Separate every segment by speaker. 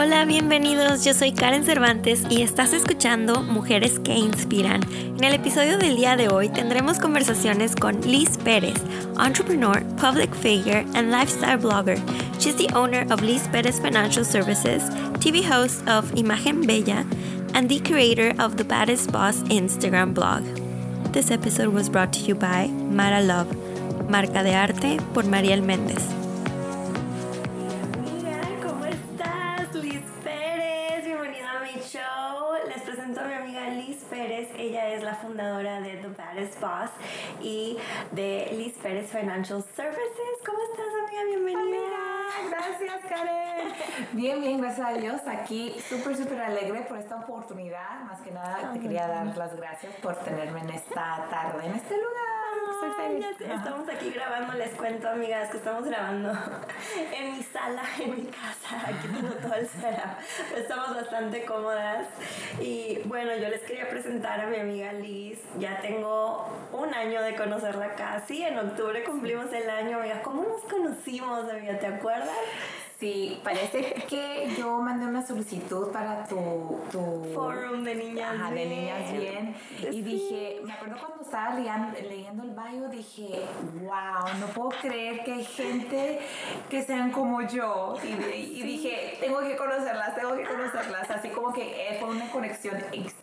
Speaker 1: Hola, bienvenidos. Yo soy Karen Cervantes y estás escuchando Mujeres que Inspiran. En el episodio del día de hoy tendremos conversaciones con Liz Pérez, entrepreneur, public figure, and lifestyle blogger. She's the owner of Liz Pérez Financial Services, TV host of Imagen Bella, and the creator of the Baddest Boss Instagram blog. This episode was brought to you by Mara Love, marca de arte por Mariel Méndez. Boss y de Liz Pérez Financial Services. ¿Cómo estás, amiga? Bienvenida.
Speaker 2: gracias, Karen. Bien, bien, gracias a Dios. Aquí súper, súper alegre por esta oportunidad. Más que nada, te quería dar las gracias por tenerme en esta tarde, en este lugar.
Speaker 1: Estamos aquí grabando, les cuento, amigas, que estamos grabando en mi sala, en mi casa. Aquí tengo todo el setup. Estamos bastante cómodas. Y bueno, yo les quería presentar a mi amiga Liz. Ya tengo un año de conocerla casi. En octubre cumplimos el año, amiga. ¿Cómo nos conocimos, amiga? ¿Te acuerdas?
Speaker 2: Sí, parece que yo mandé una solicitud para tu, tu
Speaker 1: forum de niñas
Speaker 2: ajá, de niñas bien. Y dije, me acuerdo cuando estaba leyendo, leyendo el bio, dije, wow, no puedo creer que hay gente que sean como yo y, dije, tengo que conocerlas, tengo que conocerlas, así como que fue una conexión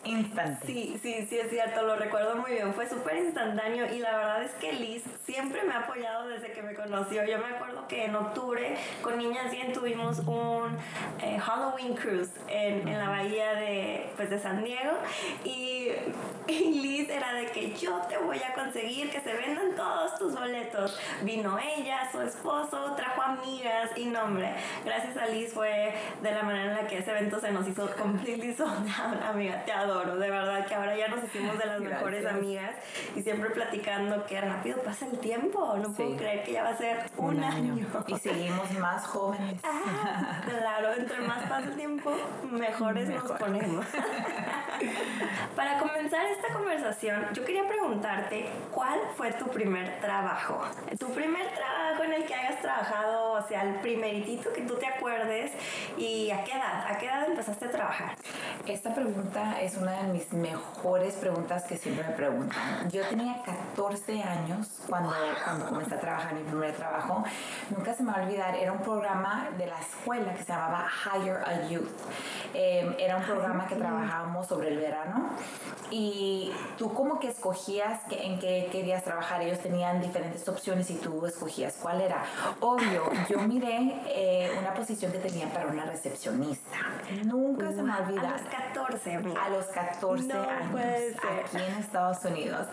Speaker 2: instantánea.
Speaker 1: Sí, sí, sí es cierto, lo recuerdo muy bien, fue súper instantáneo y la verdad es que Liz siempre me ha apoyado desde que me conoció. Yo me acuerdo que en octubre con niñas bien tuvimos un eh, Halloween cruise en, en, la bahía de, pues, de San Diego y, Liz era de que yo te voy a conseguir que se vendan todos tus boletos. Vino ella, su esposo, trajo amigas y nombre. Gracias a Liz fue de la manera en la que ese evento se nos hizo completely sold amiga, te adoro, de verdad que ahora ya nos hicimos de las mejores amigas y siempre platicando que rápido pasa el tiempo, no puedo creer que ya va a ser un, año.
Speaker 2: Y seguimos más jóvenes.
Speaker 1: Ah, claro, entre más pasa el tiempo, mejores nos ponemos. Para comenzar esta conversación, yo quería preguntarte, ¿cuál fue tu primer trabajo? Tu primer trabajo en el que hayas trabajado, o sea, el primeritito que tú te acuerdes y a qué edad, a qué edad empezaste a trabajar.
Speaker 2: Esta pregunta es una de mis mejores preguntas que siempre me preguntan. Yo tenía 14 años cuando, cuando comencé a trabajar en mi primer trabajo. Nunca se me va a olvidar, era un programa de la escuela que se llamaba Hire a Youth. Em, era un programa que trabajábamos sobre el verano y tú como que escogías en qué querías trabajar. Ellos tenían diferentes opciones y tú escogías cuál era. Obvio, yo miré eh, una posición que tenían para una recepcionista. Nunca se me olvida.
Speaker 1: A los 14.
Speaker 2: A los 14 años aquí en Estados Unidos.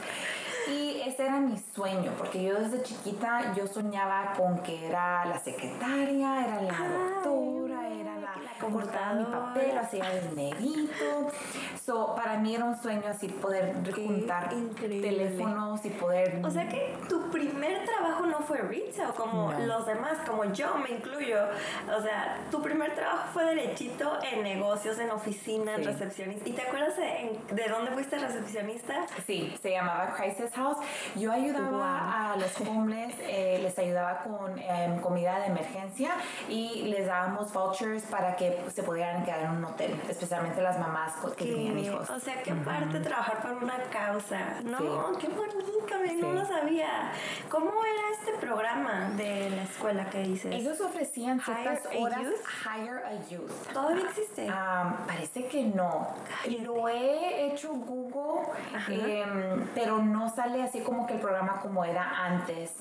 Speaker 2: Y ese era mi sueño, porque yo desde chiquita yo soñaba con que era la secretaria, era la doctora, era la, cortaba mi papel, hacía dinerito. So, para mí era un sueño así poder juntar teléfonos y poder...
Speaker 1: O sea que tu primer trabajo no fue retail como los demás, como yo me incluyo. O sea, tu primer trabajo fue derechito en negocios, en oficinas, sí. recepcionista. ¿Y te acuerdas de, de, dónde fuiste recepcionista?
Speaker 2: Sí, se llamaba Crisis House. Yo ayudaba a los homeless, eh, les ayudaba con em, comida de emergencia y les dábamos vouchers para que se pudieran quedar en un hotel, especialmente las mamás que tenían
Speaker 1: o sea, que aparte de trabajar por una causa. No, qué bonito, no lo sabía. ¿Cómo era este programa de la escuela que dices?
Speaker 2: Ellos ofrecían ciertas horas Hire a Youth.
Speaker 1: ¿Todavía existe?
Speaker 2: parece que no. Lo he hecho Google, em, pero no sale así como que el programa como era antes.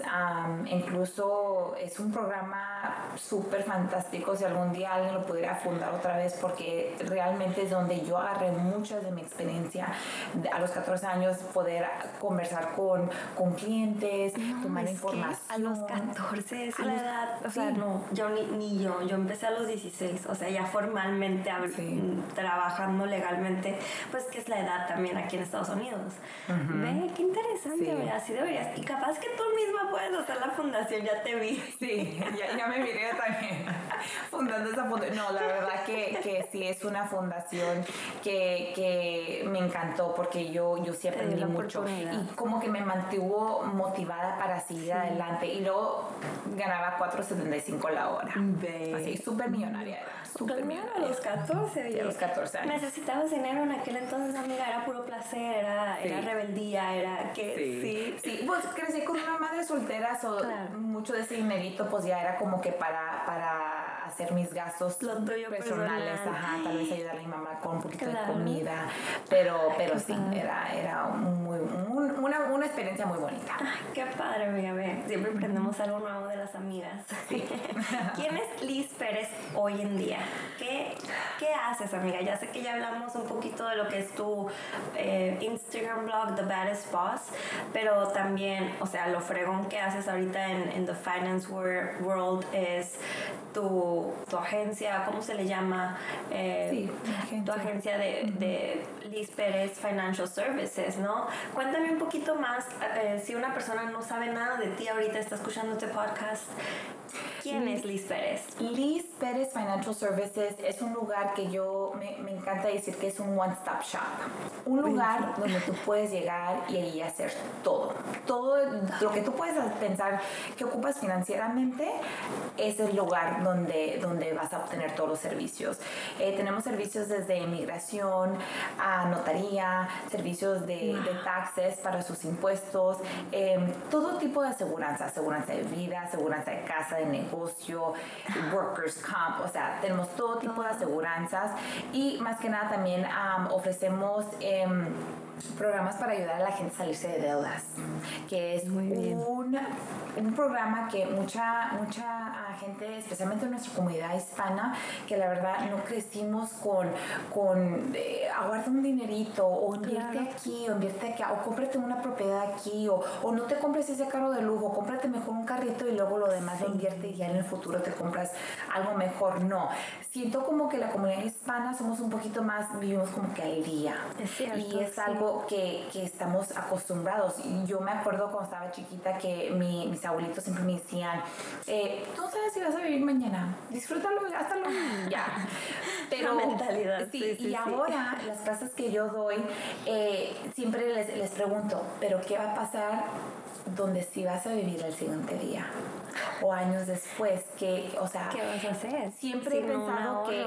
Speaker 2: incluso es un programa súper fantástico. Si algún día alguien lo pudiera fundar otra vez, porque realmente es donde yo agarré mucho de mi experiencia a los 14 años, poder conversar con, con clientes, tomar información.
Speaker 1: a los 14 es la edad, o sea, no, yo ni, ni, yo, yo empecé a los 16, o sea, ya formalmente trabajando legalmente, pues que es la edad también aquí en Estados Unidos. Ve, qué interesante, así deberías. Y capaz que tú misma puedes hacer la fundación, ya te vi.
Speaker 2: Sí, ya, ya me miré también fundando esa fundación. no, la verdad que, que sí es una fundación que, que me encantó porque yo, yo sí aprendí mucho y como que me mantuvo motivada para seguir adelante y luego ganaba 4.75 la hora. Así, súper millonaria Súper millonaria.
Speaker 1: A los 14.
Speaker 2: a los 14 años.
Speaker 1: Necesitabas dinero en aquel entonces, amiga, era puro placer, era, era rebeldía, era que
Speaker 2: sí. Sí, pues crecí con una madre soltera, so, mucho de ese dinerito pues ya era como que para, para hacer mis gastos personales, ajá, tal vez ayudar a mi mamá con un poquito de comida, pero, pero sí, era, era muy, una, una, experiencia muy bonita.
Speaker 1: qué padre, amiga, siempre aprendemos algo nuevo de las amigas. ¿Quién es Liz Pérez hoy en día? ¿Qué, ¿Qué haces, amiga? Ya sé que ya hablamos un poquito de lo que es tu eh, Instagram blog, The Baddest Boss, pero también, o sea, lo fregón que haces ahorita en, en The Finance World es tu, tu, agencia, ¿cómo se le llama?
Speaker 2: Eh,
Speaker 1: sí, tu agencia de, de, Liz Pérez Financial Services, ¿no? Cuéntame un poquito más, eh, si una persona no sabe nada de ti ahorita, está escuchando este podcast, ¿Quién es Liz Pérez?
Speaker 2: Liz Pérez Financial Services es un lugar que yo me, me encanta decir que es un one-stop shop. Un lugar donde tú puedes llegar y ahí hacer todo. Todo lo que tú puedes pensar que ocupas financieramente es el lugar donde, donde vas a obtener todos los servicios. Eh, tenemos servicios desde inmigración a notaría, servicios de, de taxes para sus impuestos, em, todo tipo de aseguranza, aseguranza de vida, aseguranza de casa, de negocio, workers comp, o sea, tenemos todo tipo de aseguranzas y más que nada también ofrecemos em, programas para ayudar a la gente a salirse de deudas, que es un, un, programa que mucha, mucha gente, especialmente en nuestra comunidad hispana, que la verdad no crecimos con, con eh, aguarda un dinerito, o invierte aquí, o invierte acá, o cómprate una propiedad aquí, o, o, no te compres ese carro de lujo, cómprate mejor un carrito y luego lo demás lo invierte y ya en el futuro te compras algo mejor. No, siento como que la comunidad hispana somos un poquito más, vivimos como que al día. y es algo que, que, estamos acostumbrados. Yo me acuerdo cuando estaba chiquita que mi, mis abuelitos siempre me decían, eh, tú sabes si vas a vivir mañana, disfrútalo, gástalo ya.
Speaker 1: Pero, mentalidad.
Speaker 2: Sí, y ahora las clases que yo doy, eh, siempre les, les pregunto, pero ¿qué va a pasar donde sí vas a vivir el siguiente día? O años después, que, o sea,
Speaker 1: ¿qué vas a hacer?
Speaker 2: Siempre he pensado que,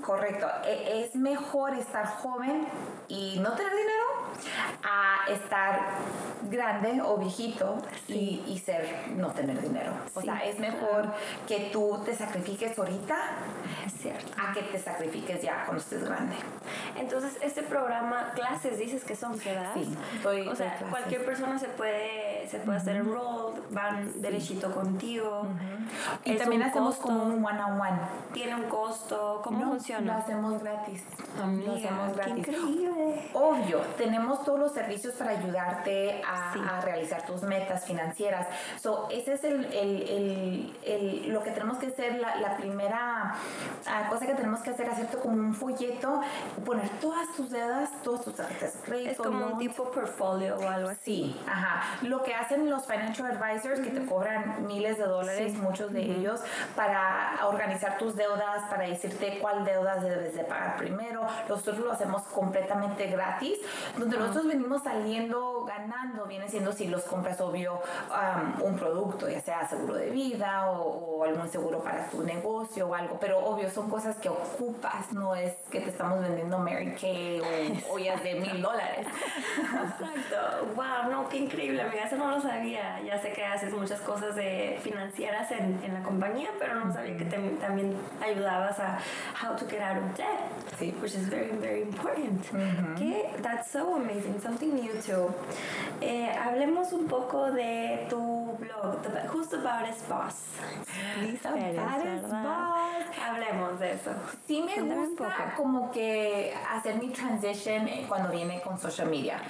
Speaker 2: correcto, e, es mejor estar joven y no tener dinero a estar grande o viejito y, y, ser no tener dinero. O sea, es mejor que tú te sacrifiques ahorita
Speaker 1: es cierto.
Speaker 2: a que te sacrifiques ya cuando estés grande.
Speaker 1: Entonces, este programa, clases, dices que son, ¿verdad?
Speaker 2: Sí,
Speaker 1: o sea, cualquier persona se puede, se puede hacer enrolled, van derechito contigo.
Speaker 2: Y también hacemos como un one-on-one.
Speaker 1: ¿Tiene un costo? ¿Cómo funciona?
Speaker 2: Lo hacemos gratis.
Speaker 1: lo hacemos gratis. Qué increíble.
Speaker 2: Obvio, tenemos todos los servicios para ayudarte a, a realizar tus metas financieras. So, ese es el, el, el, lo que tenemos que hacer, la, la primera ah, cosa que tenemos que hacer, hacerte como un folleto, poner todas tus deudas, todos tus tarjetas
Speaker 1: Es como un tipo portfolio o algo así.
Speaker 2: Sí, ajá. Lo que hacen los financial advisors, que te cobran miles de dólares, muchos de ellos, para organizar tus deudas, para decirte cuál deudas debes de pagar primero. Nosotros lo hacemos completamente gratis, donde nosotros venimos saliendo ganando, viene siendo si los compras, obvio, un producto, ya sea seguro de vida o, o, algún seguro para tu negocio o algo, pero obvio, son cosas que ocupas, no es que te estamos vendiendo Mary Kay o ollas de mil dólares.
Speaker 1: Exacto, wow, no, qué increíble, amiga, eso no lo sabía. Ya sé que haces muchas cosas de financieras en, en la compañía, pero no sabía que te, también ayudabas a how to get out of debt,
Speaker 2: sí.
Speaker 1: which is very, very important. que That's so amazing, something new too. Eh, hablemos un poco de tu blog, the, Who's the Baddest Boss.
Speaker 2: Lisa Baddest Boss.
Speaker 1: Hablemos de eso.
Speaker 2: Sí me gusta como que hacer mi transition eh, cuando viene con social media.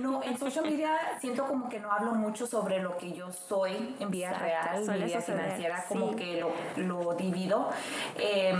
Speaker 2: No, en social media siento como que no hablo mucho sobre lo que yo soy en vida real, en vida financiera, como que lo, lo divido. Eh,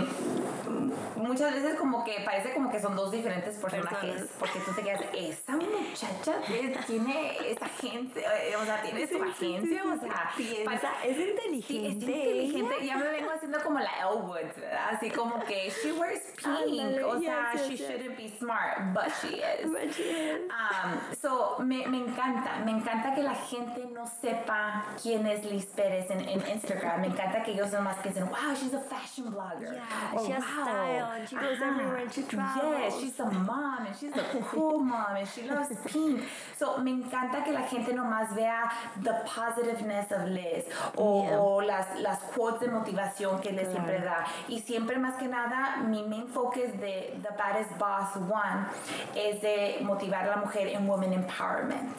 Speaker 2: muchas veces como que parece como que son dos diferentes personajes, porque tú te quedas, esa muchacha tiene esa agencia, eh, o sea, tiene su agencia, o sea,
Speaker 1: piensa, es inteligente.
Speaker 2: Sí, es inteligente. Ya me vengo haciendo como la Elwood, ¿verdad? Así como que she wears pink, Ándale, o sea, yes, she yes, shouldn't be smart, but she is.
Speaker 1: But she is.
Speaker 2: Um, so, me, me encanta, me encanta que la gente no sepa quién es Liz Pérez en, en Instagram. Me encanta que ellos nomás piensen, wow, she's a fashion blogger.
Speaker 1: Yeah, or, she has wow. style and she goes everywhere and she travels.
Speaker 2: Yes, she's a mom and she's a cool mom and she loves pink. So, me encanta que la gente nomás vea the positiveness of Liz o, yeah. o las, las quotes de motivación que Liz siempre da. Y siempre más que nada, mi main focus de The Baddest Boss One es de motivar a la mujer en Women Empowerment.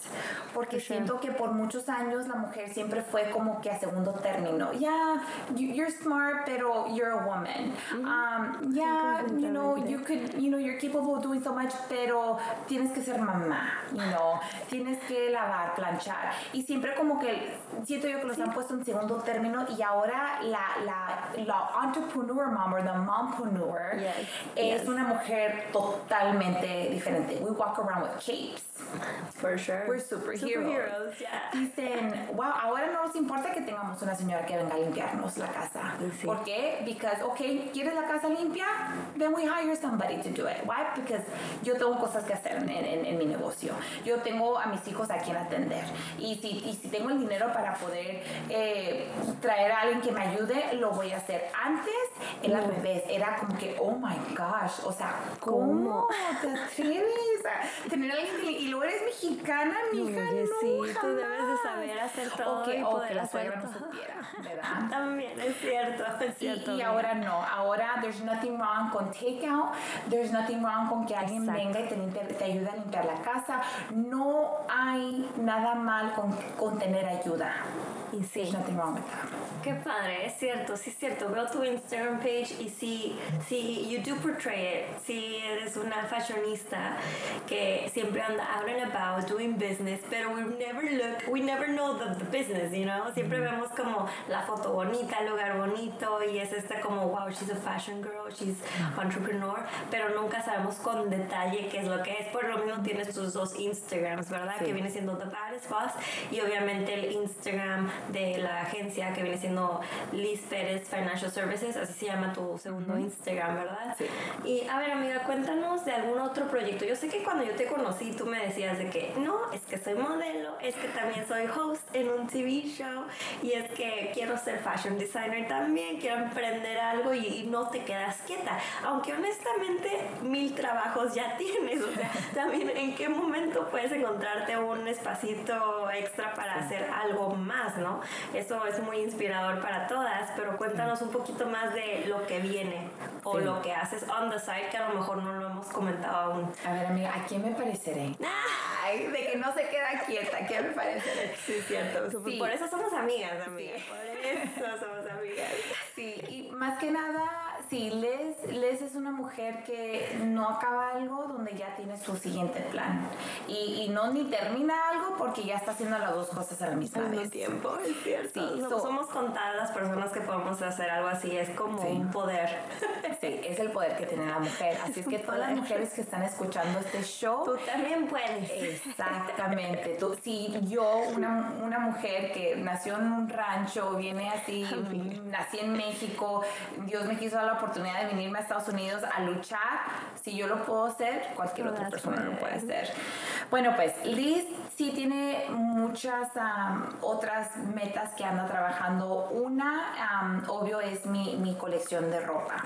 Speaker 2: Porque siento que por muchos años la mujer siempre fue como que a segundo término. Yeah, you're smart, pero you're a woman. Um, yeah, you know, you could, you know, you're capable of doing so much, pero tienes que ser mamá, you know, tienes que lavar, planchar. Y siempre como que siento yo que los han puesto en segundo término y ahora la, la, la entrepreneur mom o the mompreneur es una mujer totalmente diferente. We walk around with capes.
Speaker 1: For sure.
Speaker 2: We're superheroes. Dicen, wow, ahora no nos importa que tengamos una señora que venga a limpiarnos la casa. ¿Por qué? Because, okay, ¿quieres la casa limpia? Then we hire somebody to do it. Why? Because yo tengo cosas que hacer en, en, en mi negocio. Yo tengo a mis hijos a quien atender. Y si, y si tengo el dinero para poder eh, traer a alguien que me ayude, lo voy a hacer. Antes era al revés. Era como que, oh my gosh, o sea, ¿cómo, te atreves a tener a alguien que y luego eres mexicana, mija, Oye, no,
Speaker 1: sí, tú debes de saber hacer todo
Speaker 2: o que,
Speaker 1: y
Speaker 2: o
Speaker 1: poder
Speaker 2: que la
Speaker 1: hacer
Speaker 2: suegra no supiera, ¿verdad?
Speaker 1: También, es cierto, es cierto.
Speaker 2: Y, y, ahora no, ahora there's nothing wrong con takeout, there's nothing wrong con que alguien Exacto. venga y te, te ayude a limpiar la casa, no hay nada mal con, con tener ayuda. that.
Speaker 1: Y sí.
Speaker 2: Nothing wrong with that.
Speaker 1: Qué padre, es cierto, sí es cierto. Veo tu Instagram page y sí, sí, you do portray it. Sí, eres una fashionista que siempre anda out and about doing business, pero we never look, we never know the, the business, you know? Siempre vemos como la foto bonita, el lugar bonito y es esta como, wow, she's a fashion girl, she's entrepreneur, pero nunca sabemos con detalle qué es lo que es. Por lo mismo tienes tus dos Instagrams, ¿verdad? Sí. Que viene siendo The Baddest Boss y obviamente el Instagram de la agencia que viene siendo Liz Pérez Financial Services, así se llama tu segundo Instagram, ¿verdad?
Speaker 2: Sí.
Speaker 1: Y a ver, amiga, cuéntanos de algún otro proyecto. Yo sé que cuando yo te conocí, tú me decías de que no, es que soy modelo, es que también soy host en un TV show y es que quiero ser fashion designer también, quiero emprender algo y, y no te quedas quieta. Aunque honestamente mil trabajos ya tienes, o sea, también en qué momento puedes encontrarte un espacito extra para hacer algo más, ¿no? Eso es muy inspirador para todas, pero cuéntanos un poquito más de lo que viene o sí. lo que haces on the side que a lo mejor no lo hemos comentado aún.
Speaker 2: A ver, amiga, ¿a quién me pareceré? Ay, de que no se queda quieta, ¿qué me pareceré?
Speaker 1: Sí, cierto. Sí. Por eso somos amigas. Sí. Por eso somos amigas.
Speaker 2: Sí, y más que nada sí, Les, Les es una mujer que no acaba algo donde ya tiene su siguiente plan. Y, y no ni termina algo porque ya está haciendo las dos cosas a la misma
Speaker 1: Al mismo tiempo, es cierto.
Speaker 2: Sí, so-
Speaker 1: somos contadas las personas que podemos hacer algo así, es como
Speaker 2: Sí.
Speaker 1: un poder.
Speaker 2: Sí, es el poder que tiene la mujer. Así es que todas las mujeres que están escuchando este show,
Speaker 1: Tú también puedes.
Speaker 2: Exactamente. Tú, si yo, una, una mujer que nació en un rancho, viene así, nací en México, Dios me quiso dar la oportunidad de venirme a Estados Unidos a luchar, si yo lo puedo hacer, cualquier otra persona lo puede hacer. Bueno, pues Liz sí tiene muchas am, otras metas que anda trabajando. Una, am, obvio, es mi, mi colección de ropa.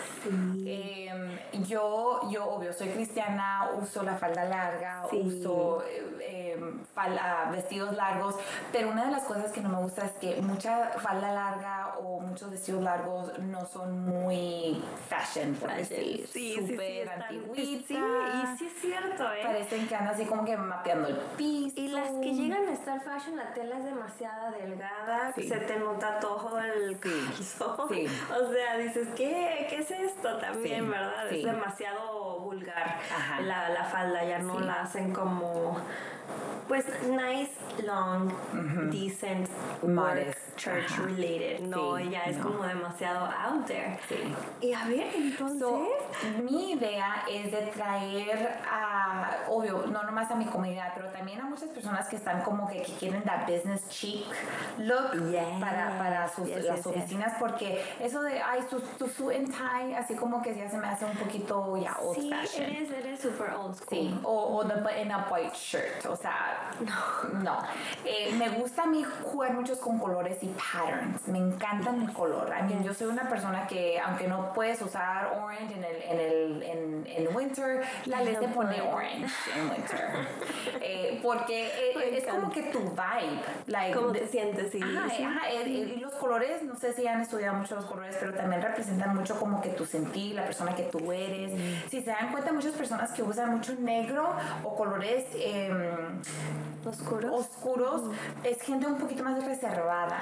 Speaker 2: Em, yo, yo, obvio, soy cristiana, uso la falda larga,
Speaker 1: Sí.
Speaker 2: uso eh, falda- vestidos largos, pero una de las cosas que no me gusta es que mucha falda larga o muchos vestidos largos no son muy fashion, por decir,
Speaker 1: Sí,
Speaker 2: súper.
Speaker 1: Sí, y sí es cierto, ¿eh?
Speaker 2: Parecen que andan así como que mapeando el piso.
Speaker 1: Y las que llegan a estar fashion, la tela es demasiado delgada,
Speaker 2: Sí.
Speaker 1: se te nota todo el calzón.
Speaker 2: Sí.
Speaker 1: O sea, dices, ¿qué, ¿qué es esto también, verdad? Es demasiado vulgar
Speaker 2: Ajá.
Speaker 1: la, la falda, ya no la hacen como pues nice, long, decent,
Speaker 2: Modest,
Speaker 1: church related. No,
Speaker 2: Sí,
Speaker 1: ya es
Speaker 2: no.
Speaker 1: como demasiado out there.
Speaker 2: Sí.
Speaker 1: Y a ver, entonces.
Speaker 2: So, mi idea es de traer a, obvio, no nomás a mi comunidad, pero también a muchas personas que están como que, que quieren that business chic look
Speaker 1: Yes,
Speaker 2: para, para sus,
Speaker 1: yes,
Speaker 2: las
Speaker 1: yes, yes.
Speaker 2: oficinas, porque eso de, ay, su, tu suit and tie, así como que ya se me hace un poquito ya old
Speaker 1: sí,
Speaker 2: fashion.
Speaker 1: eres, eres super old school.
Speaker 2: Sí, o, o the button up white shirt, o sea, no. Eh, me gusta a mí jugar muchos con colores y patterns, me encanta el color. I mean, yo soy una persona que, aunque no puedes usar orange en el, en el en, en winter, la ley te pone orange en winter. Eh, porque eh, es como que tu vibe. Like,
Speaker 1: ¿Cómo
Speaker 2: de-
Speaker 1: te sientes? Sí,
Speaker 2: Ajá,
Speaker 1: sí.
Speaker 2: ajá, y los colores, no sé si han estudiado mucho los colores, pero también representan mucho como que tu sentir, la persona que tú eres. Si se dan cuenta, muchas personas que usan mucho negro o colores em,
Speaker 1: ¿Oscuros?
Speaker 2: oscuros es gente un poquito más reservada,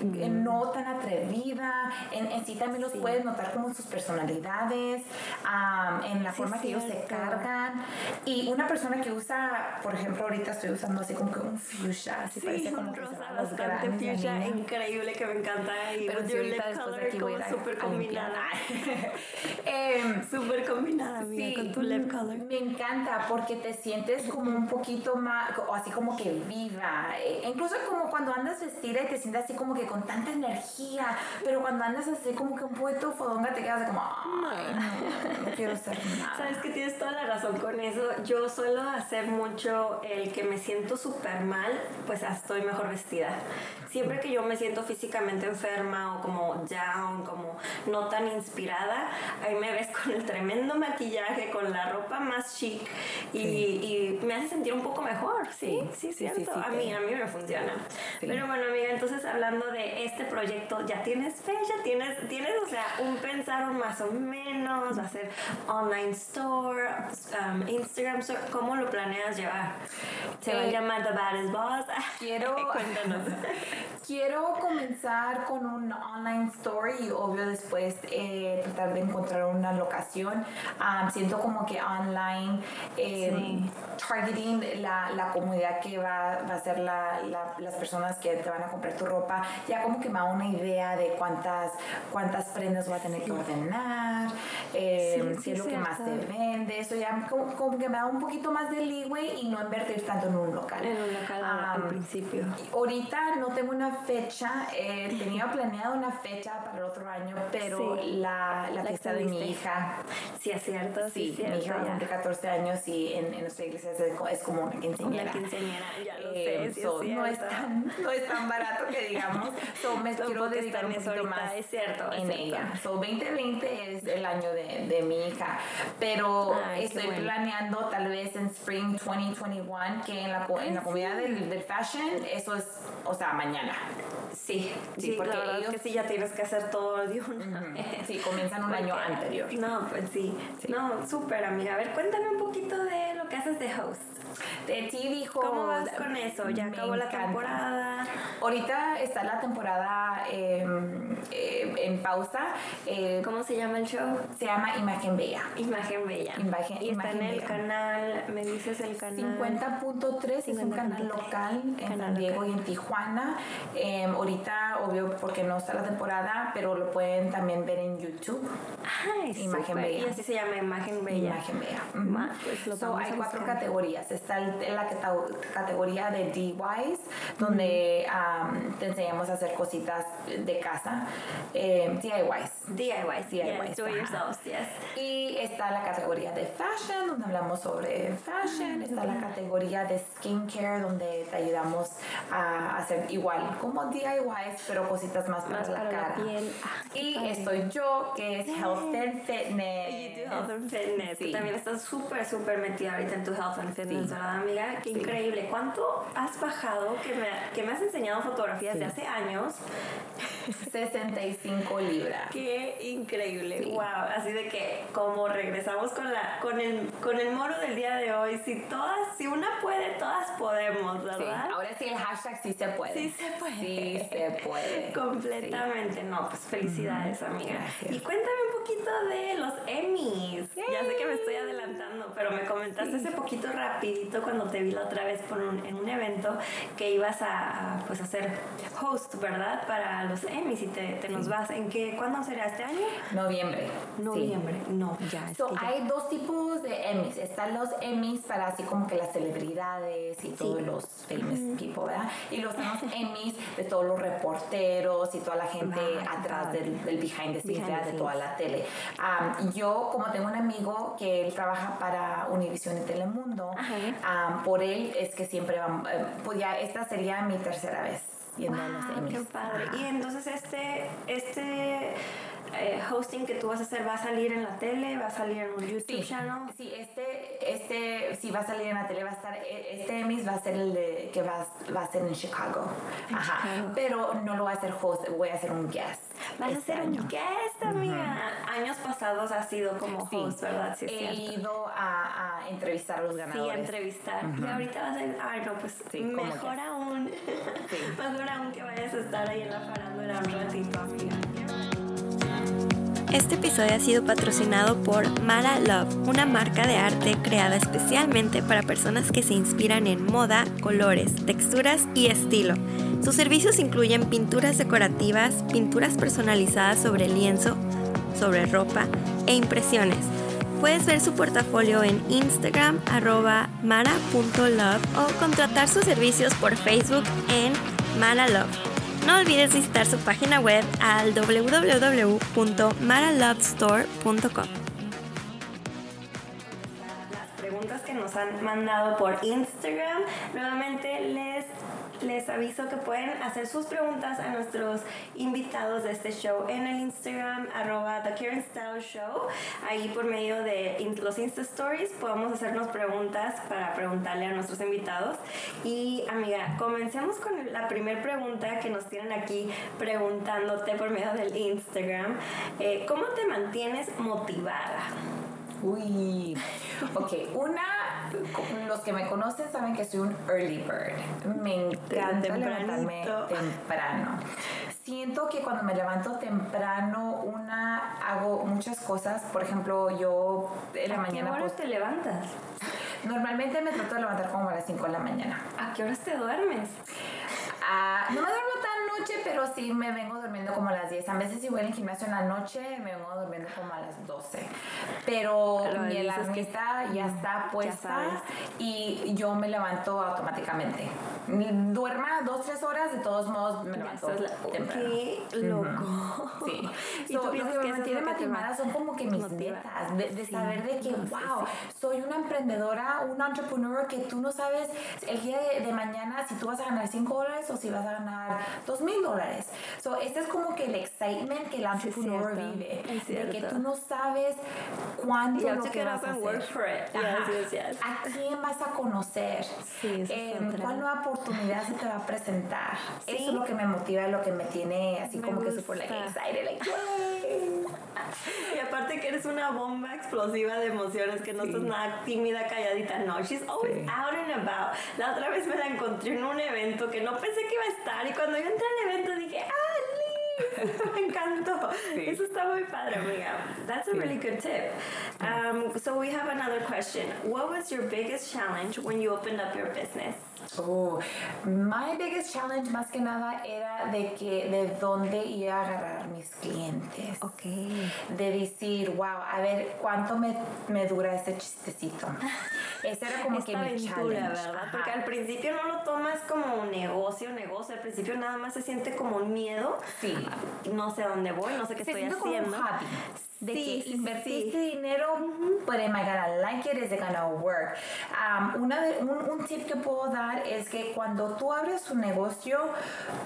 Speaker 2: eh, no tan atrevida. En, en sí también los
Speaker 1: Sí.
Speaker 2: puedes notar como sus personalidades, am, en la
Speaker 1: Sí,
Speaker 2: forma que ellos se cargan. Y una persona que usa, por ejemplo, ahorita estoy usando así como que un fuchsia, así
Speaker 1: Sí,
Speaker 2: parece como
Speaker 1: un rosa bastante fuchsia, increíble que me encanta. Y
Speaker 2: Pero
Speaker 1: your lip
Speaker 2: después de
Speaker 1: color
Speaker 2: aquí
Speaker 1: como
Speaker 2: a-
Speaker 1: súper combinada.
Speaker 2: Em,
Speaker 1: Súper combinada, amiga,
Speaker 2: Sí,
Speaker 1: con tu lip color.
Speaker 2: Me encanta porque te sientes como un poquito más, o así como que viva. Eh, incluso como cuando andas vestida y te sientes así como que con tanta energía, pero cuando andas así como que un poquito fodonga te quedas como, ay, no, no quiero ser nada.
Speaker 1: Sabes que tienes toda la razón con eso. Yo suelo hacer mucho el que me siento súper mal, pues estoy mejor vestida. Siempre que yo me siento físicamente enferma o como down, como no tan inspirada, ahí me ves con el tremendo maquillaje, con la ropa más chic y, y me hace sentir un poco mejor. Sí, sí,
Speaker 2: Sí,
Speaker 1: cierto.
Speaker 2: sí, sí,
Speaker 1: a mí, a mí me funciona. Pero bueno, amiga, entonces hablando de este proyecto, ¿ya tienes fecha? ¿Tienes, tienes o sea, un pensar más o menos? ¿Va a ser online store, um, Instagram store? ¿Cómo lo planeas llevar? ¿Se va a
Speaker 2: Eh,
Speaker 1: llamar The Baddest Boss?
Speaker 2: Quiero,
Speaker 1: Cuéntanos.
Speaker 2: quiero comenzar con un online store y obvio después eh, tratar de encontrar una locación. Ah, siento como que online eh,
Speaker 1: Sí.
Speaker 2: targeting la, la comunidad que va, va a ser la, la- las personas que te van a comprar tu ropa, ya como que me da una idea de cuántas, cuántas prendas voy a tener que ordenar, eh,
Speaker 1: Sí,
Speaker 2: qué es lo que más se vende, eso ya como, como que me da un poquito más de leeway y no invertir tanto en un local.
Speaker 1: En un local al- al principio.
Speaker 2: Ahorita no tengo una fecha, eh, tenía planeado una fecha para el otro año, pero
Speaker 1: Sí.
Speaker 2: la, la fiesta de mi hija,
Speaker 1: Sí, es cierto, sí,
Speaker 2: sí,
Speaker 1: es cierto.
Speaker 2: mi hija cumplir 14 años y en, en nuestra iglesia es, co- es como una quinceañera.
Speaker 1: Una quinceañera, ya lo
Speaker 2: Eh, so,
Speaker 1: es
Speaker 2: no, es tan, no es tan barato que digamos. So, me quiero dedicar un poquito más
Speaker 1: es cierto, es
Speaker 2: en
Speaker 1: cierto.
Speaker 2: ella. So, 2020 es el año de, de mi hija, pero
Speaker 1: Ay,
Speaker 2: estoy
Speaker 1: bueno.
Speaker 2: planeando tal vez en Spring 2021 que en la, en la comunidad del fashion, eso es, o sea, mañana.
Speaker 1: Sí,
Speaker 2: Sí,
Speaker 1: sí,
Speaker 2: porque
Speaker 1: la verdad
Speaker 2: ellos-
Speaker 1: es que sí, ya tienes que hacer todo de una
Speaker 2: Ujú.
Speaker 1: vez.
Speaker 2: Sí, comienzan un año anterior.
Speaker 1: No, pues sí.
Speaker 2: Sí.
Speaker 1: No, súper amiga. A ver, cuéntame un poquito de lo que haces de host.
Speaker 2: De TV
Speaker 1: ¿Cómo vas
Speaker 2: Host,
Speaker 1: con eso? ¿Ya
Speaker 2: me
Speaker 1: acabó la
Speaker 2: encanta.
Speaker 1: temporada?
Speaker 2: Ahorita está la temporada eh, eh, en pausa. eh,
Speaker 1: ¿Cómo se llama el show?
Speaker 2: se llama Imagen Bella.
Speaker 1: Imagen Bella.
Speaker 2: Imagen-
Speaker 1: y está
Speaker 2: Imagen
Speaker 1: en el
Speaker 2: Bella.
Speaker 1: canal, me dices el canal.
Speaker 2: 50.3 es un canal
Speaker 1: 50.3.
Speaker 2: local en San Diego y en Tijuana. Ahorita, obvio, porque no está la temporada, pero lo pueden también ver en YouTube.
Speaker 1: Ay,
Speaker 2: Imagen
Speaker 1: súper.
Speaker 2: Bella.
Speaker 1: Y así se llama Imagen Bella.
Speaker 2: Imagen Bella.
Speaker 1: Pues lo
Speaker 2: So, hay cuatro
Speaker 1: buscar.
Speaker 2: categorías. Está el- la categoría de DIYs, donde am, te enseñamos a hacer cositas de casa. Eh, DIYs.
Speaker 1: DIYs.
Speaker 2: DIYs,
Speaker 1: Yes, do it yourselves, yes.
Speaker 2: Y está la categoría de fashion, donde hablamos sobre fashion. Está la categoría de skincare, donde te ayudamos a hacer igual, como DIYs, pero cositas más para
Speaker 1: Más
Speaker 2: la
Speaker 1: para la
Speaker 2: cara.
Speaker 1: piel. Ah,
Speaker 2: y
Speaker 1: padre.
Speaker 2: estoy yo, que es Health and Fitness.
Speaker 1: Y tu Health and Fitness,
Speaker 2: Sí.
Speaker 1: también estás súper, súper metida ahorita en tu Health and Fitness,
Speaker 2: Sí.
Speaker 1: ¿verdad, amiga? Qué
Speaker 2: Sí.
Speaker 1: increíble. ¿Cuánto has bajado? Que me, que me has enseñado fotografías de hace años.
Speaker 2: 65 libras.
Speaker 1: Qué increíble.
Speaker 2: Sí.
Speaker 1: Wow. Así de que como regresamos con la con el con el moro del día de hoy, si todas, si una puede, todas podemos,
Speaker 2: Sí,
Speaker 1: ¿verdad?
Speaker 2: ahora sí, el hashtag sí se puede.
Speaker 1: Sí se puede.
Speaker 2: Sí se puede.
Speaker 1: Completamente. No, pues felicidades, amiga. Y cuéntame un poquito de los Emmys. Ya sé que me estoy adelantando, pero me comentaste hace poquito rapidito cuando te vi la otra vez por un, en un evento que ibas a, pues, a ser host, ¿verdad? Para los Emmys y te, te nos vas. ¿En qué? ¿Cuándo será este año?
Speaker 2: Noviembre.
Speaker 1: Noviembre. No, ya.
Speaker 2: So, hay dos tipos de Emmys. Están los Emmys para así como que las celebridades y todos los famous people, ¿verdad? Y los Emmys de todos los reporteros y toda la gente
Speaker 1: Ah,
Speaker 2: atrás
Speaker 1: padre.
Speaker 2: del, del behind the scenes,
Speaker 1: Behind the
Speaker 2: ¿verdad? de toda
Speaker 1: scenes.
Speaker 2: la tele. Um, yo, como tengo un amigo que él trabaja para Univision y Telemundo, um, por él es que siempre vamos, eh, pues ya esta sería mi tercera vez yendo a los
Speaker 1: Wow,
Speaker 2: Emmys.
Speaker 1: qué padre. Y entonces este, este eh, hosting que tú vas a hacer va a salir en la tele, va a salir en un YouTube
Speaker 2: Sí,
Speaker 1: channel.
Speaker 2: sí, este, este, sí va a salir en la tele, va a estar, e- este Emmys va a ser el de, que va, va a ser en Chicago.
Speaker 1: En
Speaker 2: Ajá.
Speaker 1: Chicago.
Speaker 2: Pero no lo voy a hacer host, voy a hacer un guest.
Speaker 1: Vas a
Speaker 2: este
Speaker 1: ser
Speaker 2: año.
Speaker 1: un guest, amiga. Años pasados has sido como
Speaker 2: Sí.
Speaker 1: host, ¿verdad? Sí,
Speaker 2: He
Speaker 1: cierto.
Speaker 2: ido a, a entrevistar a los
Speaker 1: Sí,
Speaker 2: ganadores.
Speaker 1: a entrevistar. Y ahorita vas a ir, ay no, pues
Speaker 2: Sí,
Speaker 1: mejor aún, mejor aún que vayas a estar ahí en la farándula un ratito, amiga. Este episodio ha sido patrocinado por Mara Love, una marca de arte creada especialmente para personas que se inspiran en moda, colores, texturas y estilo. Sus servicios incluyen pinturas decorativas, pinturas personalizadas sobre lienzo, sobre ropa e impresiones. Puedes ver su portafolio en Instagram arroba mara.love o contratar sus servicios por Facebook en Mara Love. No olvides visitar su página web al www.maralovestore.com. Las preguntas que nos han mandado por Instagram, nuevamente les, les aviso que pueden hacer sus preguntas a nuestros invitados de este show en el Instagram arroba The Karen Style Show. Ahí por medio de los Insta Stories podemos hacernos preguntas para preguntarle a nuestros invitados. Y amiga, comencemos con la primera pregunta que nos tienen aquí preguntándote por medio del Instagram. Eh, ¿Cómo te mantienes motivada?
Speaker 2: Uy, ok, una, los que me conocen saben que soy un early bird. Me encanta levantarme temprano. Siento que cuando me levanto temprano, una, hago muchas cosas. Por ejemplo, yo en la
Speaker 1: ¿A
Speaker 2: mañana,
Speaker 1: qué horas
Speaker 2: pues,
Speaker 1: te levantas?
Speaker 2: normalmente me trato de levantar como a las 5 de la mañana.
Speaker 1: ¿A qué horas te duermes?
Speaker 2: Ah, no me duermo noche, pero sí me vengo durmiendo como a las 10. A veces si voy al gimnasio en la noche, me vengo durmiendo como a las 12. Pero mi
Speaker 1: dices que-
Speaker 2: alarmita ya está puesta
Speaker 1: sabes.
Speaker 2: y yo me levanto automáticamente. Duerma dos, tres horas, de todos modos me
Speaker 1: Ya
Speaker 2: levanto
Speaker 1: la-
Speaker 2: temprano.
Speaker 1: Qué loco.
Speaker 2: Sí.
Speaker 1: ¿Y
Speaker 2: So,
Speaker 1: tú
Speaker 2: lo que
Speaker 1: que
Speaker 2: me mantiene motivada
Speaker 1: va-
Speaker 2: son como que mis
Speaker 1: motiva?
Speaker 2: metas, de, de
Speaker 1: Sí,
Speaker 2: saber de que, wow, soy una emprendedora, una entrepreneur que tú no sabes el día de, de mañana si tú vas a ganar 5 dólares o si vas a ganar 2 mil dólares. So, este es como que el excitement que el
Speaker 1: Sí,
Speaker 2: entrepreneur
Speaker 1: cierto,
Speaker 2: vive,
Speaker 1: es
Speaker 2: de que tú no sabes cuánto lo que vas a hacer.
Speaker 1: Yes, yes, yes.
Speaker 2: ¿A quién vas a conocer?
Speaker 1: Sí, otra.
Speaker 2: ¿Cuál nueva oportunidad se te va a presentar?
Speaker 1: Sí.
Speaker 2: Eso es lo que me motiva, lo que me tiene así
Speaker 1: Me
Speaker 2: como que super like
Speaker 1: gusta.
Speaker 2: excited, like.
Speaker 1: Y aparte que eres una bomba explosiva de emociones, que no
Speaker 2: Sí.
Speaker 1: estás nada tímida, calladita, no. She's always
Speaker 2: Sí.
Speaker 1: out and about. La otra vez me la encontré en un evento que no pensé que iba a estar y cuando yo entré al evento dije, ¡ah, Liz! me encantó.
Speaker 2: Sí.
Speaker 1: Eso está muy padre, amiga. That's a really good tip. Um, so we have another question. What was your biggest challenge when you opened up your business?
Speaker 2: Oh, my biggest challenge más que nada era de que de dónde iba a agarrar mis clientes.
Speaker 1: Ok.
Speaker 2: De decir, wow, a ver cuánto me, me dura este chistecito. Ese era como
Speaker 1: Esta
Speaker 2: que mi
Speaker 1: aventura,
Speaker 2: challenge.
Speaker 1: ¿verdad?
Speaker 2: Ajá.
Speaker 1: Porque al principio no lo tomas como un negocio, negocio. Al principio nada más se siente como un miedo.
Speaker 2: Sí.
Speaker 1: No sé a dónde voy, no sé qué
Speaker 2: se
Speaker 1: estoy
Speaker 2: siente como un
Speaker 1: haciendo.
Speaker 2: De
Speaker 1: Sí,
Speaker 2: que invertiste
Speaker 1: sí.
Speaker 2: dinero, but am I gonna like it? Is it gonna work? Um, una de- un, un tip que puedo dar es que cuando tú abres un negocio,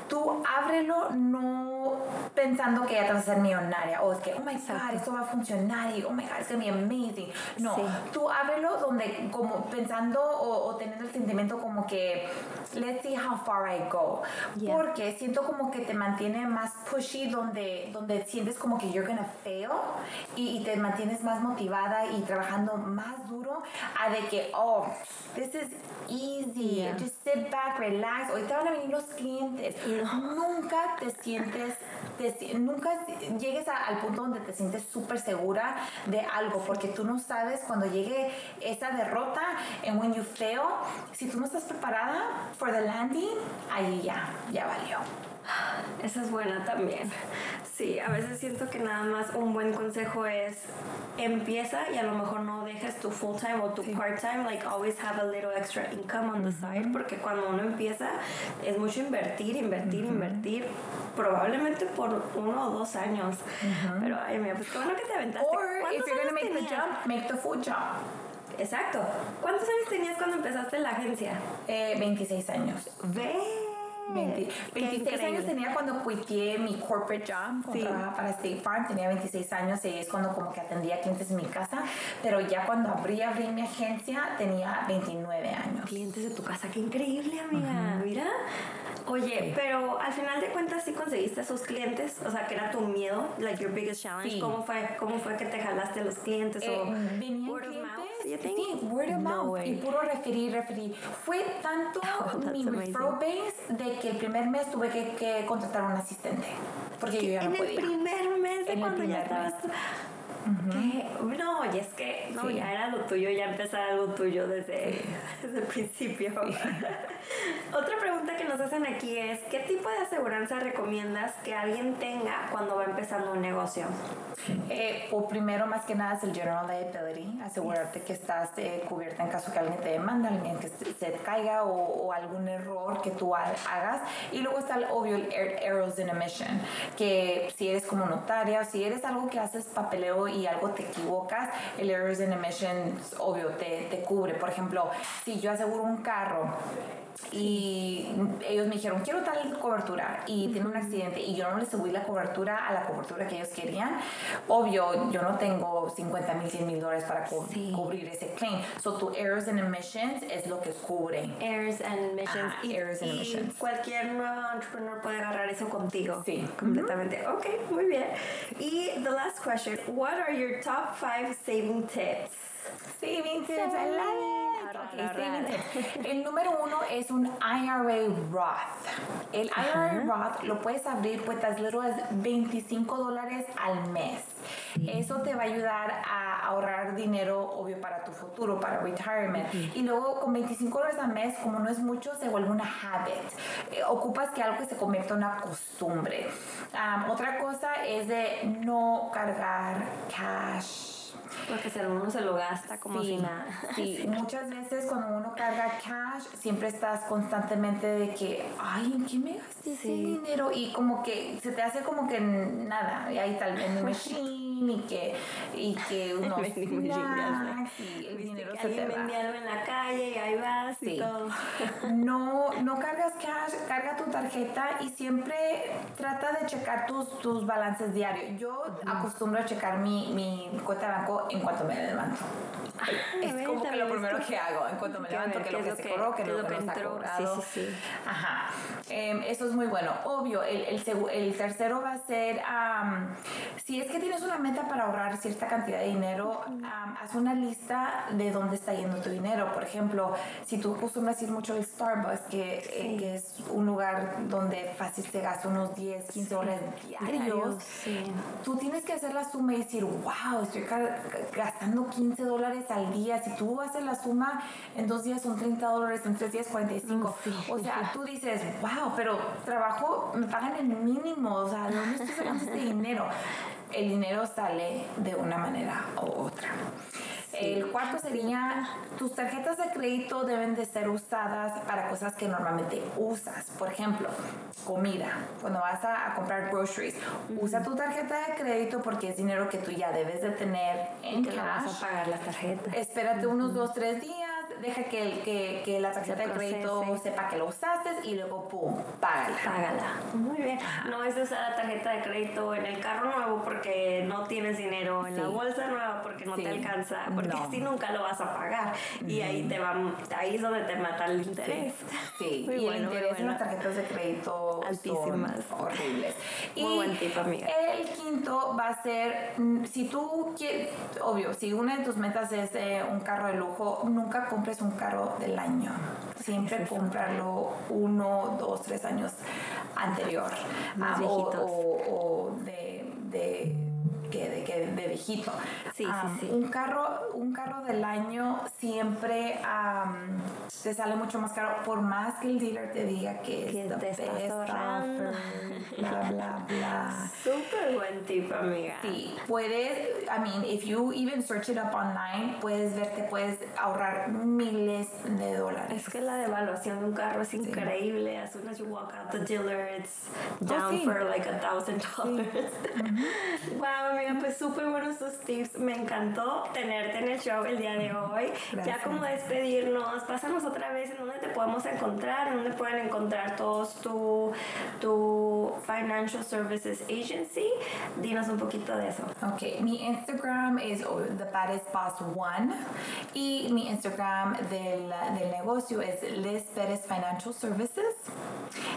Speaker 2: tú ábrelo no pensando que ya te vas a ser millonaria o es que, oh my god, esto va a funcionar y oh my god, it's gonna be amazing. No,
Speaker 1: Sí.
Speaker 2: tú ábrelo donde, como pensando o, o teniendo el sentimiento como que, let's see how far I go.
Speaker 1: Yeah.
Speaker 2: Porque siento como que te mantiene más pushy donde, donde sientes como que you're gonna fail y, te mantienes más motivada y trabajando más duro a de que, oh, this is easy, just sit back, relax, hoy te van a venir los clientes. Nunca te sientes, nunca llegues al punto donde te sientes súper segura de algo, porque tú no sabes cuando llegue esa derrota en when you fail, si tú no estás preparada for the landing, ahí ya, ya valió.
Speaker 1: Esa es buena también. Sí, a veces siento que nada más un buen consejo es empieza y a lo mejor no dejes tu full time o tu part time, like always have a little extra income on the side, porque cuando uno empieza es mucho invertir, invertir, invertir, probablemente por uno o dos años. Pero ay, mira, pues qué bueno que te aventaste.
Speaker 2: Or if you're gonna make the jump, make the full jump.
Speaker 1: Exacto. ¿Cuántos años tenías cuando empezaste la agencia?
Speaker 2: Eh, 26 años.
Speaker 1: Ve.
Speaker 2: 26 años tenía cuando quité mi corporate job, sí. trabajaba para State Farm, tenía 26 años y es cuando como que atendía clientes en mi casa, pero ya cuando abrí, abrí mi agencia tenía 29 años.
Speaker 1: Clientes de tu casa, qué increíble amiga, mira. Oye, pero al final de cuentas sí conseguiste esos clientes, o sea, que era tu miedo, like your biggest challenge. ¿Cómo fue, cómo fue que te jalaste a los clientes
Speaker 2: eh,
Speaker 1: o
Speaker 2: word Sí, word of mouth y puro referir, referir. Fue tanto oh, mi referral base de que el primer mes tuve que, que contratar un asistente, porque yo ya no
Speaker 1: en
Speaker 2: podía.
Speaker 1: En el primer mes de cuando ya estabas no, y es que no, ya era lo tuyo, ya empezaba algo tuyo desde, desde el principio. Otra pregunta que nos hacen aquí es, ¿qué tipo de aseguranza recomiendas que alguien tenga cuando va empezando un negocio?
Speaker 2: Eh, o primero, más que nada, es el General Liability, asegurarte que estás eh, cubierta en caso que alguien te demanda, alguien que se caiga o, algún error que tú hagas. Y luego está el obvio, el Errors in Emission, que si eres como notaria, si eres algo que haces papeleo y algo te equivocas, el Errors in Emissions, obvio, te, te cubre. Por ejemplo, si yo aseguro un carro y ellos me dijeron, quiero tal cobertura y tiene un accidente y yo no les subí la cobertura a la cobertura que ellos querían, obvio, yo no tengo 50 mil, 100 mil dólares para cubrir ese claim. So, tu errors and emissions es lo que cubre.
Speaker 1: Errors and emissions. y, errors and emissions. cualquier nuevo entrepreneur puede agarrar eso contigo.
Speaker 2: Sí.
Speaker 1: Completamente. Ok, muy bien. Y the last question, what are your top five saving tips?
Speaker 2: Saving tips, I love it. El número uno es un IRA Roth. El IRA Roth lo puedes abrir pues as little as 25 dólares al mes. Eso te va a ayudar a ahorrar dinero, obvio, para tu futuro, para retirement. Y luego con 25 dólares al mes, como no es mucho, se vuelve una habit. Eh, ocupas que algo que se convierta en una costumbre. otra cosa es de no cargar cash
Speaker 1: porque si uno se lo gasta como si nada.
Speaker 2: Sí, muchas veces cuando uno carga cash, siempre estás constantemente de que, ay, ¿en qué me gasté ese dinero? Y como que se te hace como que nada, y ahí está el machine y que, y que uno snacks y el dinero se te va.
Speaker 1: en la calle y ahí vas y todo.
Speaker 2: No, no cargas cash, carga tu tarjeta y siempre trata de checar tus, tus balances diarios. Yo acostumbro a checar mi, mi cuenta de banco en cuanto me levanto. es como que lo primero que hago, en cuanto me levanto, que lo que, se corrió, que lo que, está cobrado.
Speaker 1: Sí, sí, sí.
Speaker 2: Ajá. Em, eso es muy bueno. Obvio, el, el, el tercero va a ser, si es que tienes una meta para ahorrar cierta cantidad de dinero, haz una lista de dónde está yendo tu dinero. Por ejemplo, si tú acostumbras ir mucho al Starbucks, que, eh, que, es un lugar donde fácil te gasta unos 10, 15 dólares diarios, tú tienes que hacer la suma y decir, wow, estoy gastando 15 dólares al día. Si tú haces la suma, en dos días son 30 dólares, en tres días 45. Mm, o sea, tú dices, wow, pero trabajo, me pagan el mínimo. O sea, ¿de dónde estoy sacando este dinero? El dinero sale de una manera u otra. El cuarto sería, tus tarjetas de crédito deben de ser usadas para cosas que normalmente usas. Por ejemplo, comida. Cuando vas a, comprar groceries, usa tu tarjeta de crédito porque es dinero que tú ya debes de tener en
Speaker 1: que
Speaker 2: cash.
Speaker 1: vas a pagar la tarjeta.
Speaker 2: Espérate unos dos, tres días deja que, que, que la tarjeta de crédito sepa que lo usaste y luego, pum, págala.
Speaker 1: Págala. Muy bien. No es usar la tarjeta de crédito en el carro nuevo porque no tienes dinero, en la bolsa nueva porque no te alcanza, porque así nunca lo vas a pagar. Y ahí te va, ahí es donde te mata el interés.
Speaker 2: Sí, y el interés en las tarjetas de crédito altísimas. Son horribles.
Speaker 1: Muy buen tipo, amiga.
Speaker 2: El quinto va a ser, mm, si tú quieres, obvio, si una de tus metas es eh, un carro de lujo, nunca compres un carro del año. Siempre comprarlo uno, dos, tres años anterior.
Speaker 1: Más ah,
Speaker 2: o, de, de que de, que de viejito.
Speaker 1: Sí, sí, sí.
Speaker 2: Un carro, un carro del año siempre te sale mucho más caro, por más que el dealer te diga que,
Speaker 1: que es te offer,
Speaker 2: bla, bla, bla.
Speaker 1: Súper buen tip, amiga.
Speaker 2: Sí, puedes, I mean, if you even search it up online, puedes ver que puedes ahorrar miles de dólares.
Speaker 1: Es que la devaluación de un carro es increíble. As soon as you walk out the dealer, it's oh, down for like a thousand dollars. Wow, amiga, pues súper buenos tus tips. Me encantó tenerte en el show el día de hoy. Ya como despedirnos, pásanos otra vez en dónde te podemos encontrar, en dónde pueden encontrar todos tu, tu Financial Services Agency. Dinos un poquito de eso.
Speaker 2: Ok, mi Instagram es The Baddest Boss One y mi Instagram del, del negocio es Liz Pérez Financial Services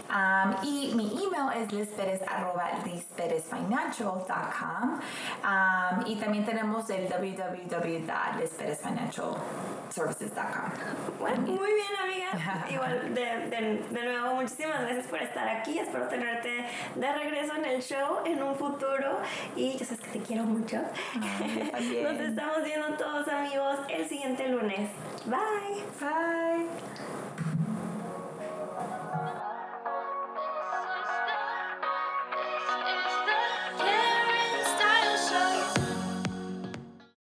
Speaker 2: um, y mi email es lizperez arroba lizperezfinancial.com Um, y también tenemos el www.lesperezfinancialservices.com.
Speaker 1: Bueno, muy bien, amiga. Igual, de, de, de, nuevo, muchísimas gracias por estar aquí. Espero tenerte de regreso en el show en un futuro. Y yo sabes que te quiero mucho. Nos estamos viendo todos, amigos, el siguiente lunes. Bye.
Speaker 2: Bye.